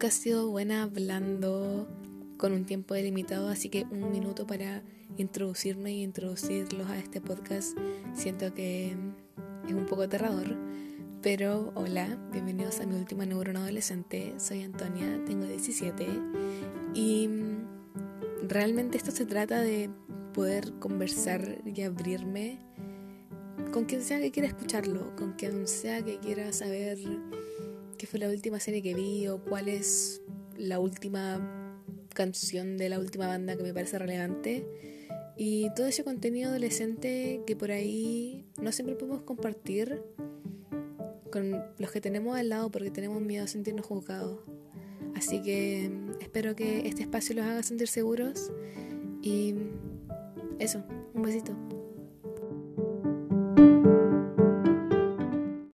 Nunca he sido buena hablando con un tiempo delimitado, así que un minuto para introducirme y introducirlos a este podcast siento que es un poco aterrador. Pero hola, bienvenidos a mi última neurona adolescente. Soy Antonia, tengo 17 y realmente esto se trata de poder conversar y abrirme con quien sea que quiera escucharlo, con quien sea que quiera saber fue la última serie que vi o cuál es la última canción de la última banda que me parece relevante. Y todo ese contenido adolescente que por ahí no siempre podemos compartir con los que tenemos al lado porque tenemos miedo a sentirnos juzgados. Así que espero que este espacio los haga sentir seguros y eso, un besito.